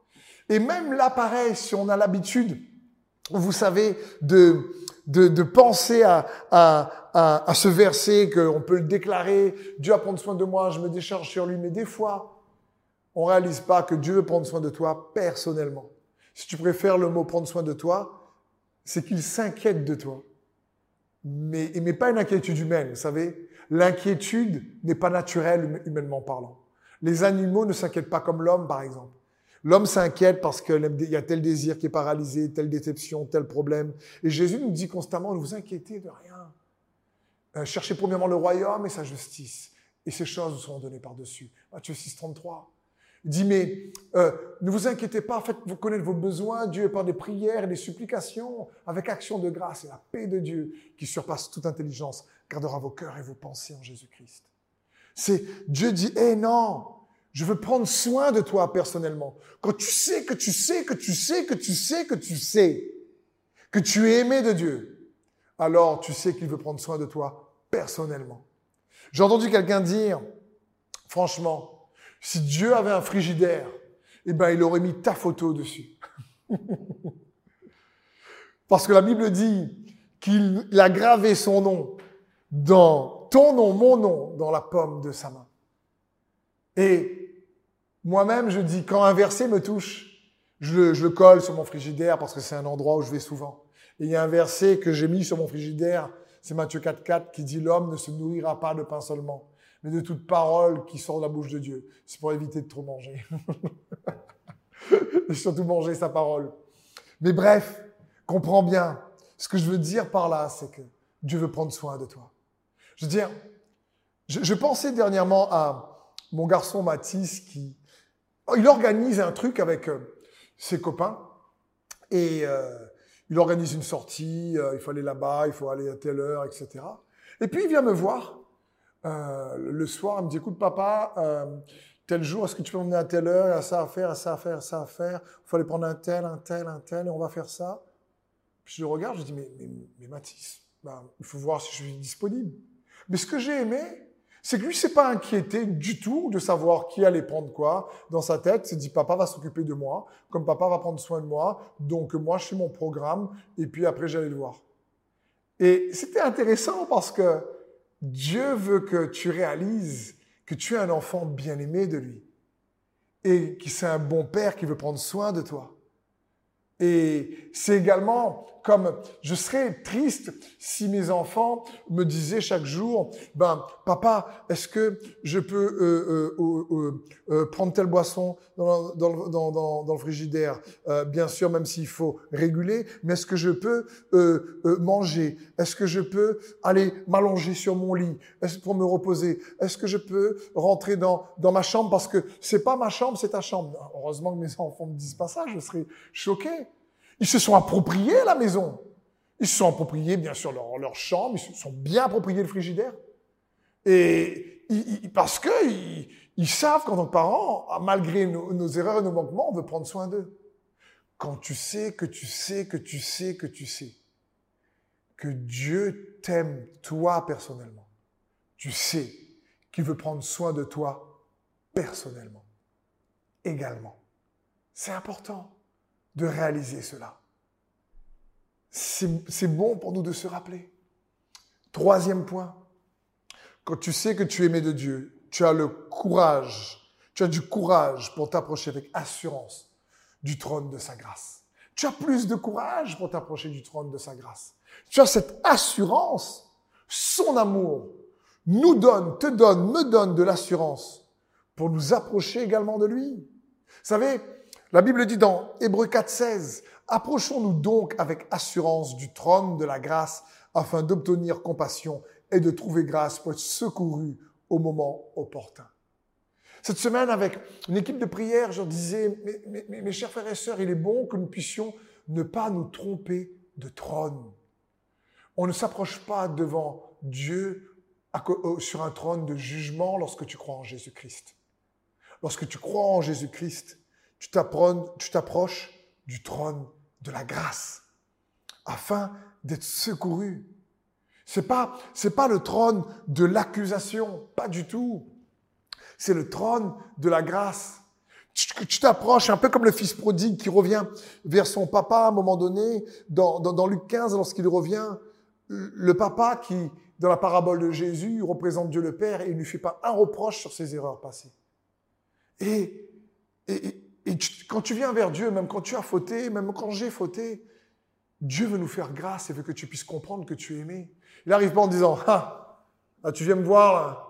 Et même là, pareil, si on a l'habitude, vous savez, de, de, penser à ce verset, qu'on peut le déclarer, Dieu va prendre soin de moi, je me décharge sur lui, mais des fois, on réalise pas que Dieu veut prendre soin de toi personnellement. Si tu préfères le mot prendre soin de toi, c'est qu'il s'inquiète de toi. Mais, mais pas une inquiétude humaine, vous savez. L'inquiétude n'est pas naturelle humainement parlant. Les animaux ne s'inquiètent pas comme l'homme, par exemple. L'homme s'inquiète parce qu'il y a tel désir qui est paralysé, telle déception, tel problème. Et Jésus nous dit constamment, ne vous inquiétez de rien. Euh, cherchez premièrement le royaume et sa justice. Et ces choses vous seront données par-dessus. Matthieu 6, 33. Il dit, mais euh, ne vous inquiétez pas, faites-vous connaître vos besoins, Dieu par des prières et des supplications, avec action de grâce et la paix de Dieu, qui surpasse toute intelligence, gardera vos cœurs et vos pensées en Jésus-Christ. C'est Dieu dit, eh non, je veux prendre soin de toi personnellement. Quand tu sais que tu sais que tu sais que tu sais que tu sais que tu es aimé de Dieu, alors tu sais qu'il veut prendre soin de toi personnellement. J'ai entendu quelqu'un dire, franchement, si Dieu avait un frigidaire, eh ben, il aurait mis ta photo dessus. [LAUGHS] Parce que la Bible dit qu'il a gravé son nom dans ton nom, mon nom, dans la pomme de sa main. Et moi-même, je dis, quand un verset me touche, je le, je le colle sur mon frigidaire parce que c'est un endroit où je vais souvent. Et il y a un verset que j'ai mis sur mon frigidaire, c'est Matthieu 4.4 qui dit, l'homme ne se nourrira pas de pain seulement, mais de toute parole qui sort de la bouche de Dieu. C'est pour éviter de trop manger. [LAUGHS] Et surtout manger sa parole. Mais bref, comprends bien. Ce que je veux dire par là, c'est que Dieu veut prendre soin de toi. Je veux dire, je, pensais dernièrement à mon garçon Mathis qui, il organise un truc avec euh, ses copains et euh, il organise une sortie, euh, il faut aller là-bas, il faut aller à telle heure, etc. Et puis il vient me voir le soir, elle me dit, écoute papa, tel jour, est-ce que tu peux m'emmener à telle heure, il y a ça à faire, à ça à faire, ça à faire, il faut aller prendre un tel, un tel, un tel, et on va faire ça. Puis je le regarde, je dis, mais, mais, mais Mathis, ben, il faut voir si je suis disponible. Mais ce que j'ai aimé, c'est que lui s'est pas inquiété du tout de savoir qui allait prendre quoi dans sa tête. S'est dit, papa va s'occuper de moi, comme papa va prendre soin de moi, donc moi je fais mon programme, et puis après j'allais le voir. Et c'était intéressant parce que Dieu veut que tu réalises que tu es un enfant bien-aimé de lui et que c'est un bon père qui veut prendre soin de toi. Et c'est également comme je serais triste si mes enfants me disaient chaque jour, ben papa, est-ce que je peux euh, euh, euh, prendre telle boisson dans, dans, dans, le frigidaire? Bien sûr, même s'il faut réguler, mais est-ce que je peux manger? Est-ce que je peux aller m'allonger sur mon lit est-ce pour me reposer? Est-ce que je peux rentrer dans, dans ma chambre? Parce que c'est pas ma chambre, c'est ta chambre. Heureusement que mes [LAUGHS] enfants me disent pas ça, je serais choqué. Ils se sont appropriés la maison. Ils se sont appropriés, bien sûr, leur, leur chambre, ils se sont bien appropriés le frigidaire. Et parce que ils, savent qu'en tant que parents, malgré nos, nos erreurs et nos manquements, on veut prendre soin d'eux. Quand tu sais que tu sais que tu sais que tu sais que Dieu t'aime toi personnellement, tu sais qu'il veut prendre soin de toi personnellement également. C'est important de réaliser cela. C'est bon pour nous de se rappeler. Troisième point, quand tu sais que tu es aimé de Dieu, tu as le courage, tu as du courage pour t'approcher avec assurance du trône de sa grâce. Tu as plus de courage pour t'approcher du trône de sa grâce. Tu as cette assurance, son amour nous donne, te donne, me donne de l'assurance pour nous approcher également de lui. Vous savez, la Bible dit dans Hébreu 4.16, Approchons-nous donc avec assurance du trône de la grâce afin d'obtenir compassion et de trouver grâce pour être secouru au moment opportun. Cette semaine, avec une équipe de prière, je disais, mes, chers frères et sœurs, il est bon que nous puissions ne pas nous tromper de trône. On ne s'approche pas devant Dieu sur un trône de jugement lorsque tu crois en Jésus-Christ. Lorsque tu crois en Jésus-Christ, tu t'approches du trône de la grâce afin d'être secouru. C'est pas, c'est pas le trône de l'accusation, pas du tout. C'est le trône de la grâce. Tu t'approches un peu comme le fils prodigue qui revient vers son papa à un moment donné, dans, Luc 15, lorsqu'il revient, le papa qui, dans la parabole de Jésus, représente Dieu le Père et il ne lui fait pas un reproche sur ses erreurs passées. Et, et quand tu viens vers Dieu, même quand tu as fauté, même quand j'ai fauté, Dieu veut nous faire grâce et veut que tu puisses comprendre que tu es aimé. Il n'arrive pas en disant, ah, ah, tu viens me voir là,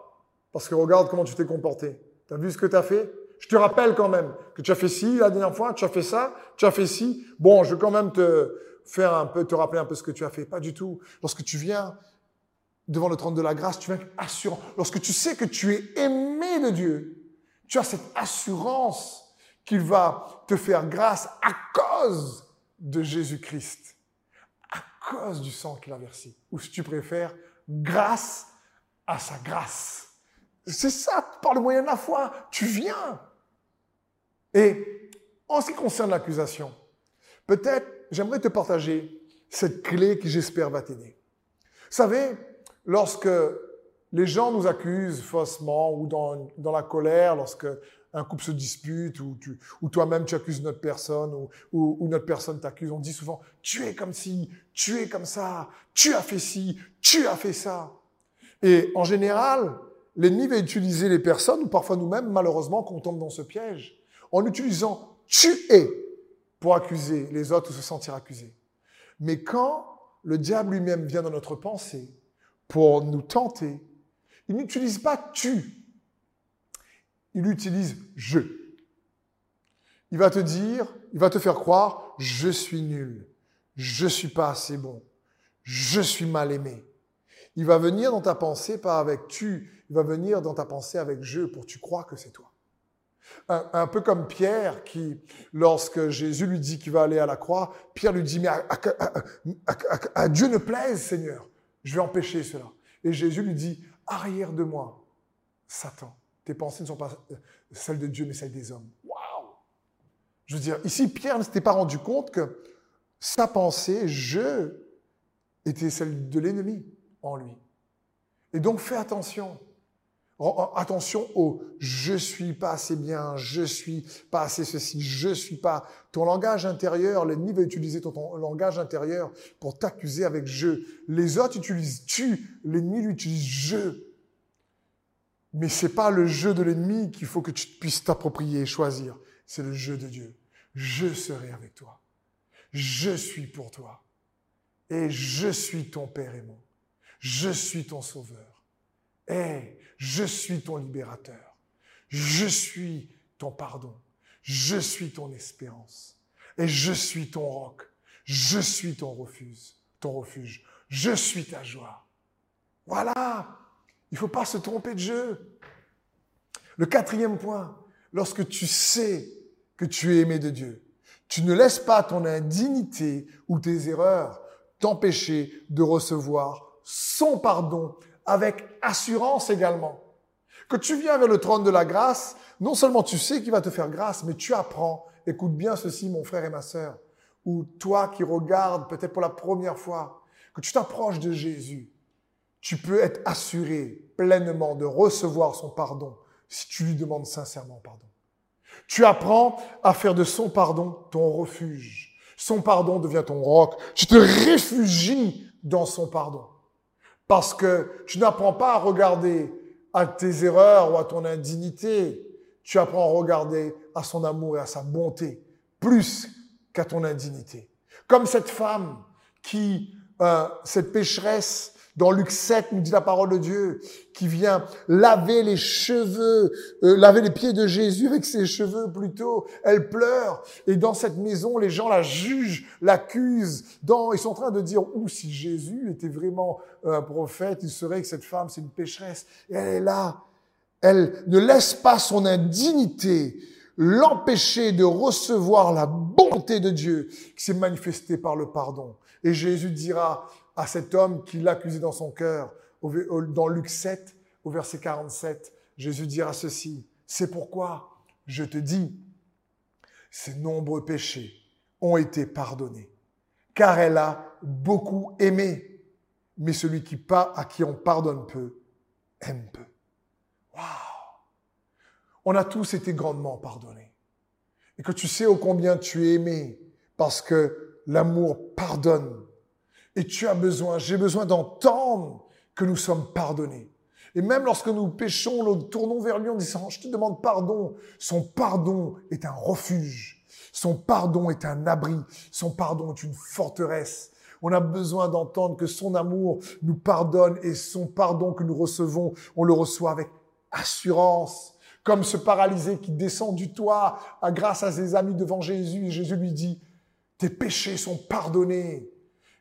parce que regarde comment tu t'es comporté. Tu as vu ce que tu as fait? Je te rappelle quand même que tu as fait ci la dernière fois, tu as fait ça, tu as fait ci. Bon, je vais quand même te faire un peu, te rappeler un peu ce que tu as fait. Pas du tout. Lorsque tu viens devant le trône de la grâce, tu viens assurant. Lorsque tu sais que tu es aimé de Dieu, tu as cette assurance qu'il va te faire grâce à cause de Jésus-Christ, à cause du sang qu'il a versé, ou si tu préfères, grâce à sa grâce. C'est ça, par le moyen de la foi, tu viens. Et en ce qui concerne l'accusation, peut-être j'aimerais te partager cette clé qui j'espère va t'aider. Vous savez, lorsque les gens nous accusent faussement ou dans, dans la colère, lorsque un couple se dispute ou, ou toi-même tu accuses notre personne ou, ou, ou notre personne t'accuse, on dit souvent tu es comme ci, tu es comme ça, tu as fait ci, tu as fait ça. Et en général, l'ennemi va utiliser les personnes ou parfois nous-mêmes, malheureusement, qu'on tombe dans ce piège, en utilisant tu es pour accuser les autres ou se sentir accusé. Mais quand le diable lui-même vient dans notre pensée pour nous tenter, il n'utilise pas tu, il utilise je. Il va te dire, il va te faire croire, je suis nul, je suis pas assez bon, je suis mal aimé. Il va venir dans ta pensée pas avec tu, il va venir dans ta pensée avec je pour tu crois que c'est toi. Un, peu comme Pierre qui, lorsque Jésus lui dit qu'il va aller à la croix, Pierre lui dit, mais à Dieu ne plaise, Seigneur, je vais empêcher cela. Et Jésus lui dit, arrière de moi, Satan. Tes pensées ne sont pas euh, celles de Dieu, mais celles des hommes. Waouh Je veux dire, ici, Pierre ne s'était pas rendu compte que sa pensée, je, était celle de l'ennemi en lui. Et donc, fais attention. Attention au je suis pas assez bien, je suis pas assez ceci, je suis pas. Ton langage intérieur, l'ennemi va utiliser ton, langage intérieur pour t'accuser avec je. Les autres utilisent tu, l'ennemi lui utilise je. Mais c'est pas le jeu de l'ennemi qu'il faut que tu puisses t'approprier et choisir. C'est le jeu de Dieu. Je serai avec toi. Je suis pour toi. Et je suis ton Père aimant. Je suis ton Sauveur. Et je suis ton libérateur. Je suis ton pardon. Je suis ton espérance. Et je suis ton roc. Je suis ton refuge. Ton refuge. Je suis ta joie. Voilà. Il ne faut pas se tromper de jeu. Le quatrième point, lorsque tu sais que tu es aimé de Dieu, tu ne laisses pas ton indignité ou tes erreurs t'empêcher de recevoir son pardon avec assurance également. Que tu viens vers le trône de la grâce, non seulement tu sais qu'il va te faire grâce, mais tu apprends, écoute bien ceci mon frère et ma sœur, ou toi qui regardes peut-être pour la première fois, que tu t'approches de Jésus, tu peux être assuré pleinement de recevoir son pardon si tu lui demandes sincèrement pardon. Tu apprends à faire de son pardon ton refuge. Son pardon devient ton roc. Tu te réfugies dans son pardon. Parce que tu n'apprends pas à regarder à tes erreurs ou à ton indignité. Tu apprends à regarder à son amour et à sa bonté plus qu'à ton indignité. Comme cette femme qui, euh, cette pécheresse dans Luc 7, nous dit la parole de Dieu, qui vient laver les cheveux, euh, laver les pieds de Jésus avec ses cheveux plutôt. Elle pleure. Et dans cette maison, les gens la jugent, l'accusent. Dans, ils sont en train de dire, ou si Jésus était vraiment un prophète, il serait que cette femme, c'est une pécheresse. Et elle est là. Elle ne laisse pas son indignité l'empêcher de recevoir la bonté de Dieu qui s'est manifestée par le pardon. Et Jésus dira, à cet homme qui l'accusait dans son cœur. Dans Luc 7, au verset 47, Jésus dira ceci, c'est pourquoi je te dis, ses nombreux péchés ont été pardonnés, car elle a beaucoup aimé, mais celui qui à qui on pardonne peu, aime peu. Waouh On a tous été grandement pardonnés. et que tu sais ô combien tu es aimé parce que l'amour pardonne. Et tu as besoin, j'ai besoin d'entendre que nous sommes pardonnés. Et même lorsque nous péchons, nous tournons vers lui en disant, je te demande pardon. Son pardon est un refuge. Son pardon est un abri. Son pardon est une forteresse. On a besoin d'entendre que son amour nous pardonne et son pardon que nous recevons, on le reçoit avec assurance. Comme ce paralysé qui descend du toit grâce à ses amis devant Jésus et Jésus lui dit, tes péchés sont pardonnés.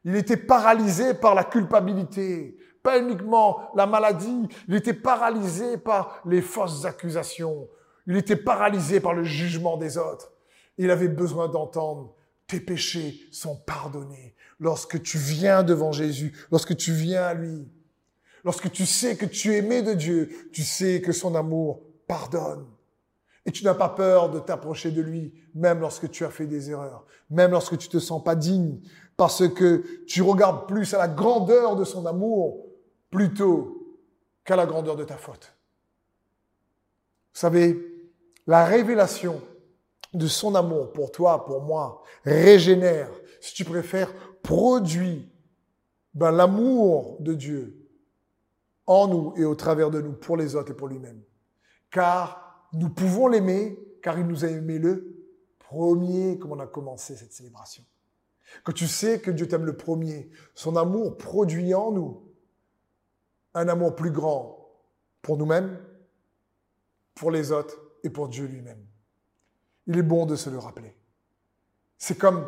Il était paralysé par la culpabilité, pas uniquement la maladie, il était paralysé par les fausses accusations, il était paralysé par le jugement des autres. Il avait besoin d'entendre, tes péchés sont pardonnés. Lorsque tu viens devant Jésus, lorsque tu viens à lui, lorsque tu sais que tu es aimé de Dieu, tu sais que son amour pardonne. Et tu n'as pas peur de t'approcher de lui, même lorsque tu as fait des erreurs, même lorsque tu te sens pas digne, parce que tu regardes plus à la grandeur de son amour plutôt qu'à la grandeur de ta faute. Vous savez, la révélation de son amour pour toi, pour moi, régénère, si tu préfères, produit ben, l'amour de Dieu en nous et au travers de nous, pour les autres et pour lui-même. Car nous pouvons l'aimer, car il nous a aimé le premier, comme on a commencé cette célébration. Quand tu sais que Dieu t'aime le premier, son amour produit en nous un amour plus grand pour nous-mêmes, pour les autres et pour Dieu lui-même. Il est bon de se le rappeler. C'est comme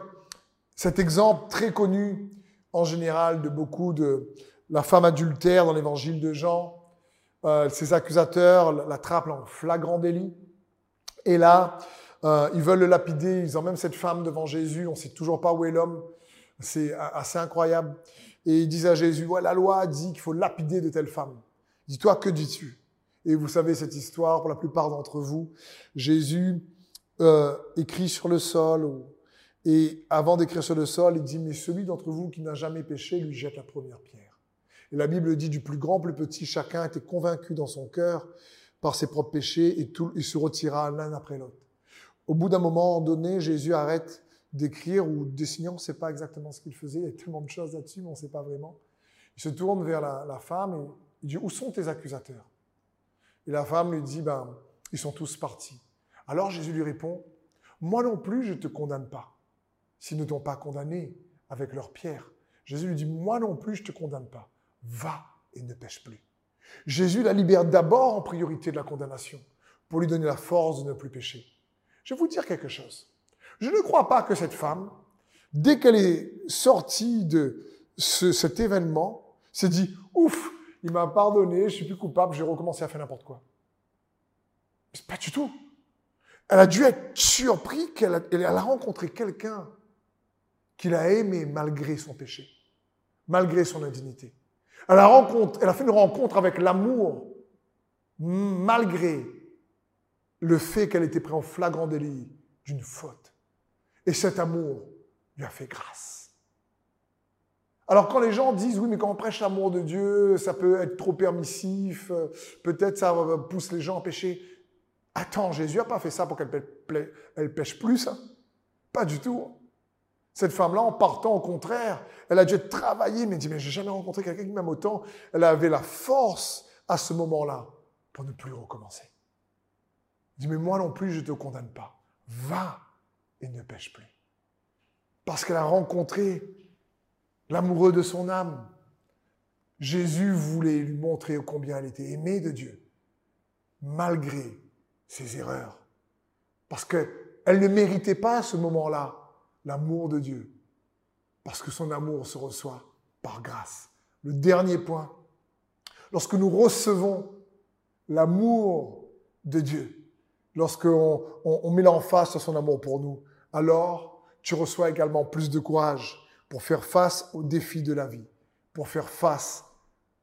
cet exemple très connu en général de beaucoup de la femme adultère dans l'évangile de Jean. Euh, ses accusateurs l'attrapent en flagrant délit. Et là, euh, ils veulent le lapider. Ils emmènent cette femme devant Jésus. On ne sait toujours pas où est l'homme. C'est assez incroyable. Et ils disent à Jésus, ouais, la loi dit qu'il faut lapider de telle femme. Dis-toi, que dis-tu? Et vous savez cette histoire, pour la plupart d'entre vous, Jésus euh, écrit sur le sol, et avant d'écrire sur le sol, il dit, mais celui d'entre vous qui n'a jamais péché, lui jette la première pierre. Et la Bible dit, du plus grand, plus petit, chacun était convaincu dans son cœur par ses propres péchés, et tout, il se retira l'un après l'autre. Au bout d'un moment donné, Jésus arrête d'écrire ou de dessiner, on ne sait pas exactement ce qu'il faisait, il y a tellement de choses là-dessus, mais on ne sait pas vraiment. Il se tourne vers la, femme et il dit, où sont tes accusateurs? Et la femme lui dit, ben, ils sont tous partis. Alors Jésus lui répond, moi non plus je ne te condamne pas, s'ils ne t'ont pas condamné avec leurs pierres. Jésus lui dit, moi non plus je ne te condamne pas, va et ne pêche plus. Jésus la libère d'abord en priorité de la condamnation, pour lui donner la force de ne plus pécher. Je vais vous dire quelque chose. Je ne crois pas que cette femme, dès qu'elle est sortie de cet événement, s'est dit, ouf, il m'a pardonné, je suis plus coupable, j'ai recommencé à faire n'importe quoi. Pas du tout. Elle a dû être surprise qu'elle a, rencontré quelqu'un qu'il a aimé malgré son péché, malgré son indignité. Elle a, elle a fait une rencontre avec l'amour malgré le fait qu'elle était prise en flagrant délit d'une faute. Et cet amour lui a fait grâce. Alors quand les gens disent, oui, mais quand on prêche l'amour de Dieu, ça peut être trop permissif, euh, peut-être ça pousse les gens à pécher. Attends, Jésus n'a pas fait ça pour qu'elle pêche plus. Hein. Pas du tout. Cette femme-là, en partant, au contraire, elle a dû être travaillée, mais elle dit, mais j'ai jamais rencontré quelqu'un qui m'aime autant. Elle avait la force à ce moment-là pour ne plus recommencer. Mais moi non plus, je ne te condamne pas. Va et ne pêche plus. Parce qu'elle a rencontré l'amoureux de son âme. Jésus voulait lui montrer combien elle était aimée de Dieu, malgré ses erreurs. Parce qu'elle ne méritait pas à ce moment-là l'amour de Dieu. Parce que son amour se reçoit par grâce. Le dernier point, lorsque nous recevons l'amour de Dieu, lorsqu'on on, met l'emphase sur son amour pour nous, alors tu reçois également plus de courage pour faire face aux défis de la vie, pour faire face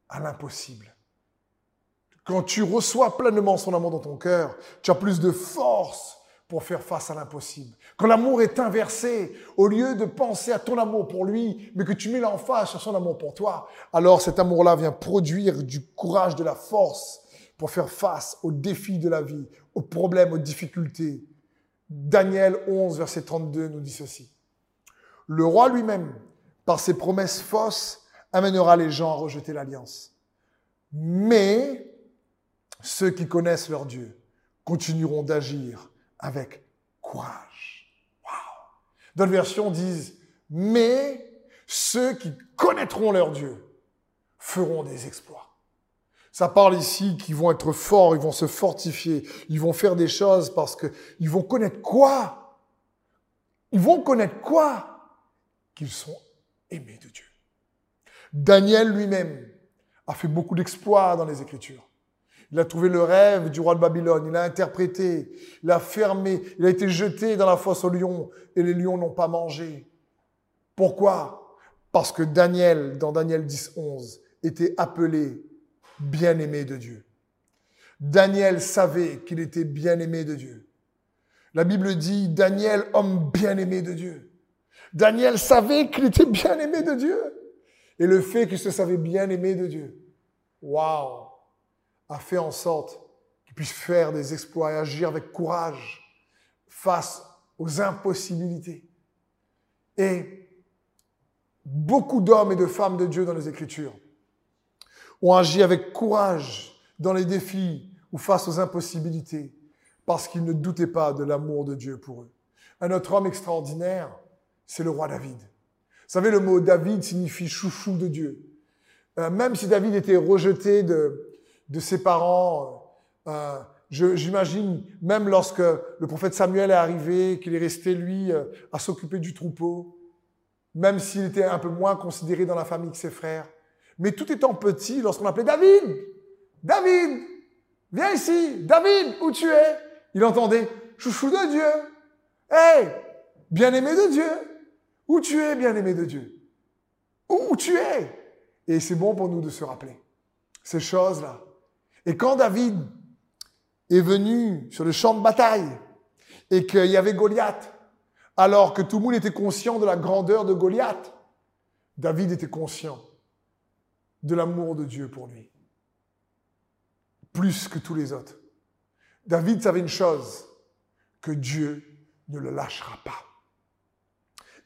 à l'impossible. Quand tu reçois pleinement son amour dans ton cœur, tu as plus de force pour faire face à l'impossible. Quand l'amour est inversé, au lieu de penser à ton amour pour lui, mais que tu mets l'emphase sur son amour pour toi, alors cet amour-là vient produire du courage, de la force pour faire face aux défis de la vie, aux problèmes, aux difficultés Daniel 11, verset 32 nous dit ceci. Le roi lui-même, par ses promesses fausses, amènera les gens à rejeter l'alliance. Mais ceux qui connaissent leur Dieu continueront d'agir avec courage. Wow. D'autres versions disent, mais ceux qui connaîtront leur Dieu feront des exploits. Ça parle ici qu'ils vont être forts, ils vont se fortifier, ils vont faire des choses parce que ils vont connaître quoi? Ils vont connaître quoi? Qu'ils sont aimés de Dieu. Daniel lui-même a fait beaucoup d'exploits dans les Écritures. Il a trouvé le rêve du roi de Babylone, il a interprété, il a fermé, il a été jeté dans la fosse aux lions et les lions n'ont pas mangé. Pourquoi? Parce que Daniel, dans Daniel 10, 11, était appelé bien-aimé de Dieu. Daniel savait qu'il était bien-aimé de Dieu. La Bible dit Daniel, homme bien-aimé de Dieu. Daniel savait qu'il était bien-aimé de Dieu. Et le fait qu'il se savait bien-aimé de Dieu, waouh, a fait en sorte qu'il puisse faire des exploits et agir avec courage face aux impossibilités. Et beaucoup d'hommes et de femmes de Dieu dans les Écritures ont agi avec courage dans les défis ou face aux impossibilités, parce qu'ils ne doutaient pas de l'amour de Dieu pour eux. Un autre homme extraordinaire, c'est le roi David. Vous savez, le mot David signifie chouchou de Dieu. Euh, même si David était rejeté de, de ses parents, euh, j'imagine même lorsque le prophète Samuel est arrivé, qu'il est resté, lui, euh, à s'occuper du troupeau, même s'il était un peu moins considéré dans la famille que ses frères, mais tout étant petit, lorsqu'on appelait David, David, viens ici, David, où tu es? Il entendait, chouchou de Dieu, hé, bien-aimé de Dieu, où tu es, bien-aimé de Dieu? Où tu es? Et c'est bon pour nous de se rappeler ces choses-là. Et quand David est venu sur le champ de bataille et qu'il y avait Goliath, alors que tout le monde était conscient de la grandeur de Goliath, David était conscient de l'amour de Dieu pour lui. Plus que tous les autres. David savait une chose, que Dieu ne le lâchera pas.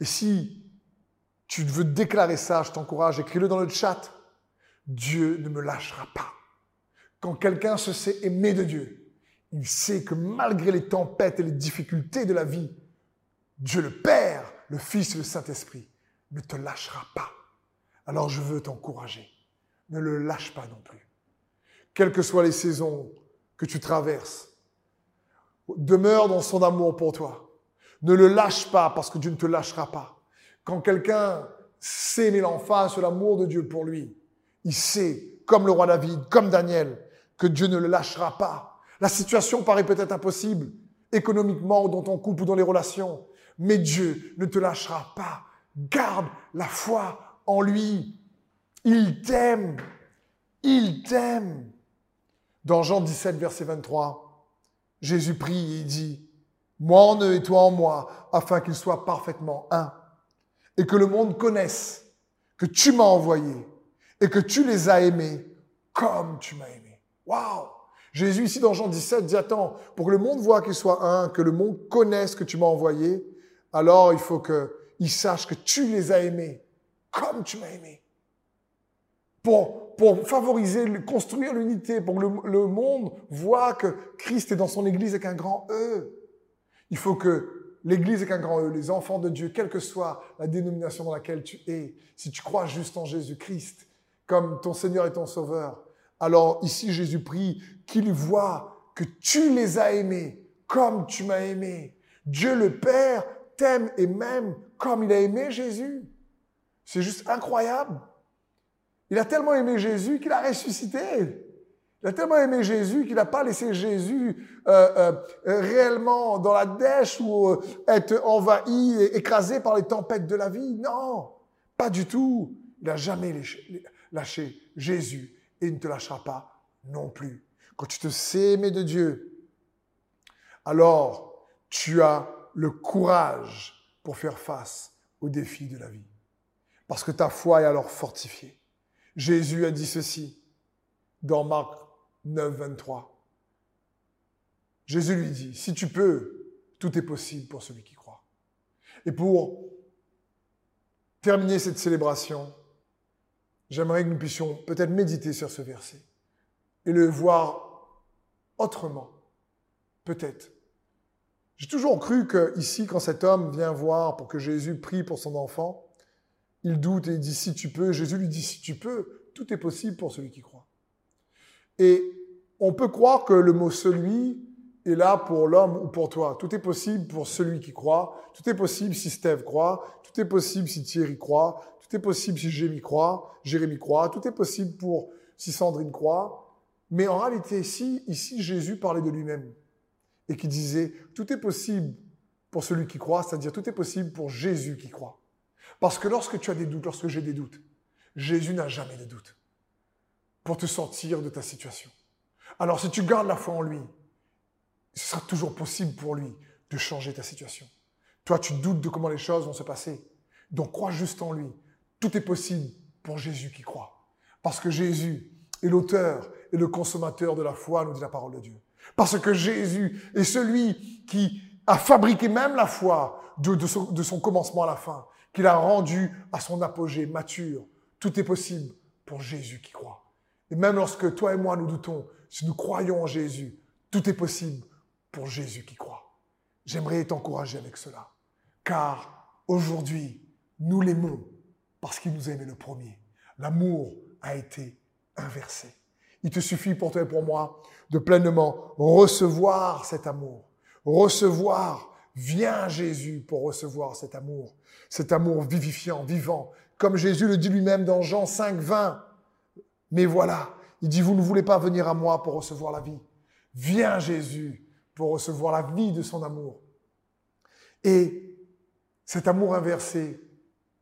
Et si tu veux déclarer ça, je t'encourage, écris-le dans le chat. Dieu ne me lâchera pas. Quand quelqu'un se sait aimé de Dieu, il sait que malgré les tempêtes et les difficultés de la vie, Dieu le Père, le Fils et le Saint-Esprit ne te lâchera pas. Alors je veux t'encourager ne le lâche pas non plus. Quelles que soient les saisons que tu traverses, demeure dans son amour pour toi. Ne le lâche pas parce que Dieu ne te lâchera pas. Quand quelqu'un sait mais l'enfant sur l'amour de Dieu pour lui, il sait, comme le roi David, comme Daniel, que Dieu ne le lâchera pas. La situation paraît peut-être impossible, économiquement, dans ton couple ou dans les relations, mais Dieu ne te lâchera pas. Garde la foi en lui. Il t'aime. Il t'aime. Dans Jean 17, verset 23, Jésus prie et dit, moi en eux et toi en moi, afin qu'ils soient parfaitement un, et que le monde connaisse que tu m'as envoyé et que tu les as aimés comme tu m'as aimé. Waouh Jésus ici dans Jean 17 dit, attends, pour que le monde voit qu'il soit un, que le monde connaisse que tu m'as envoyé, alors il faut qu'ils sachent que tu les as aimés comme tu m'as aimé pour, favoriser, construire l'unité, pour que le, le, monde voit que Christ est dans son Église avec un grand E. Il faut que l'Église avec un grand E, les enfants de Dieu, quelle que soit la dénomination dans laquelle tu es, si tu crois juste en Jésus-Christ comme ton Seigneur et ton Sauveur, alors ici Jésus prie qu'il voit que tu les as aimés comme tu m'as aimé. Dieu le Père t'aime et m'aime comme il a aimé Jésus. C'est juste incroyable. Il a tellement aimé Jésus qu'il a ressuscité. Il a tellement aimé Jésus qu'il n'a pas laissé Jésus euh, euh, réellement dans la dèche ou euh, être envahi et écrasé par les tempêtes de la vie. Non, pas du tout. Il n'a jamais lâché Jésus et il ne te lâchera pas non plus. Quand tu te sais aimer de Dieu, alors tu as le courage pour faire face aux défis de la vie. Parce que ta foi est alors fortifiée. Jésus a dit ceci dans Marc 9, 23. Jésus lui dit, si tu peux, Tout est possible pour celui qui croit. Et pour terminer cette célébration, j'aimerais que nous puissions peut-être méditer sur ce verset et le voir autrement, peut-être. J'ai toujours cru que ici, quand cet homme vient voir pour que Jésus prie pour son enfant, il doute et il dit si tu peux. Jésus lui dit si tu peux, tout est possible pour celui qui croit. Et on peut croire que le mot celui est là pour l'homme ou pour toi. Tout est possible pour celui qui croit. Tout est possible si Steve croit. Tout est possible si Thierry croit. Tout est possible si Jérémy croit. Jérémy croit. Tout est possible pour si Sandrine croit. Mais en réalité, ici, ici Jésus parlait de lui-même et qui disait tout est possible pour celui qui croit, c'est-à-dire tout est possible pour Jésus qui croit. Parce que lorsque tu as des doutes, lorsque j'ai des doutes, Jésus n'a jamais de doute pour te sortir de ta situation. Alors si tu gardes la foi en lui, ce sera toujours possible pour lui de changer ta situation. Toi, tu doutes de comment les choses vont se passer. Donc crois juste en lui. Tout est possible pour Jésus qui croit. Parce que Jésus est l'auteur et le consommateur de la foi, nous dit la parole de Dieu. Parce que Jésus est celui qui a fabriqué même la foi de son commencement à la fin, qu'il a rendu à son apogée mature. Tout est possible pour Jésus qui croit. Et même lorsque toi et moi nous doutons, si nous croyons en Jésus, tout est possible pour Jésus qui croit. J'aimerais t'encourager avec cela. Car aujourd'hui, nous l'aimons parce qu'il nous a le premier. L'amour a été inversé. Il te suffit pour toi et pour moi de pleinement recevoir cet amour. Recevoir. Viens Jésus pour recevoir cet amour. Cet amour vivifiant, vivant. Comme Jésus le dit lui-même dans Jean 5, 20. Mais voilà, il dit, vous ne voulez pas venir à moi pour recevoir la vie. Viens Jésus pour recevoir la vie de son amour. Et cet amour inversé,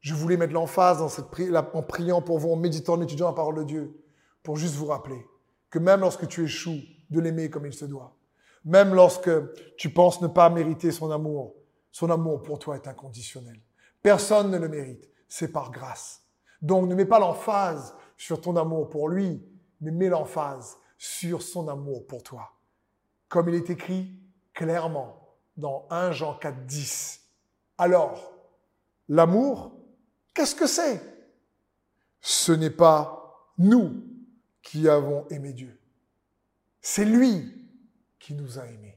je voulais mettre l'emphase en priant pour vous, en méditant, en étudiant la parole de Dieu, pour juste vous rappeler que même lorsque tu échoues, de l'aimer comme il se doit. Même lorsque tu penses ne pas mériter son amour, son amour pour toi est inconditionnel. Personne ne le mérite, c'est par grâce. Donc ne mets pas l'emphase sur ton amour pour lui, mais mets l'emphase sur son amour pour toi. Comme il est écrit clairement dans 1 Jean 4, 10. Alors, l'amour, qu'est-ce que c'est? Ce n'est pas nous qui avons aimé Dieu. C'est lui qui nous a aimés.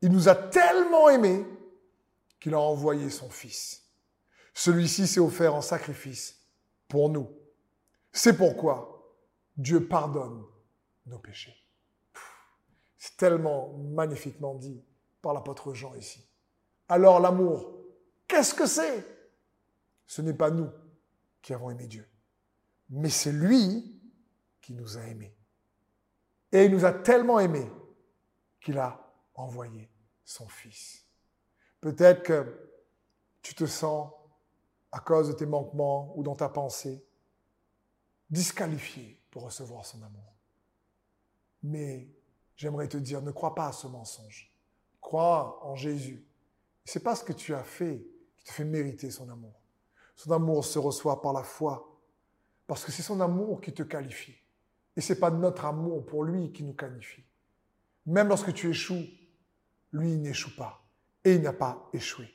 Il nous a tellement aimés qu'il a envoyé son Fils. Celui-ci s'est offert en sacrifice pour nous. C'est pourquoi Dieu pardonne nos péchés. C'est tellement magnifiquement dit par l'apôtre Jean ici. Alors l'amour, qu'est-ce que c'est? Ce n'est pas nous qui avons aimé Dieu, mais c'est lui qui nous a aimés. Et il nous a tellement aimés qu'il a envoyé son Fils. Peut-être que tu te sens, à cause de tes manquements ou dans ta pensée, disqualifié pour recevoir son amour. Mais j'aimerais te dire, ne crois pas à ce mensonge. Crois en Jésus. C'est pas ce que tu as fait qui te fait mériter son amour. Son amour se reçoit par la foi, parce que c'est son amour qui te qualifie. Et ce n'est pas notre amour pour lui qui nous qualifie. Même lorsque tu échoues, lui, il n'échoue pas. Et il n'a pas échoué.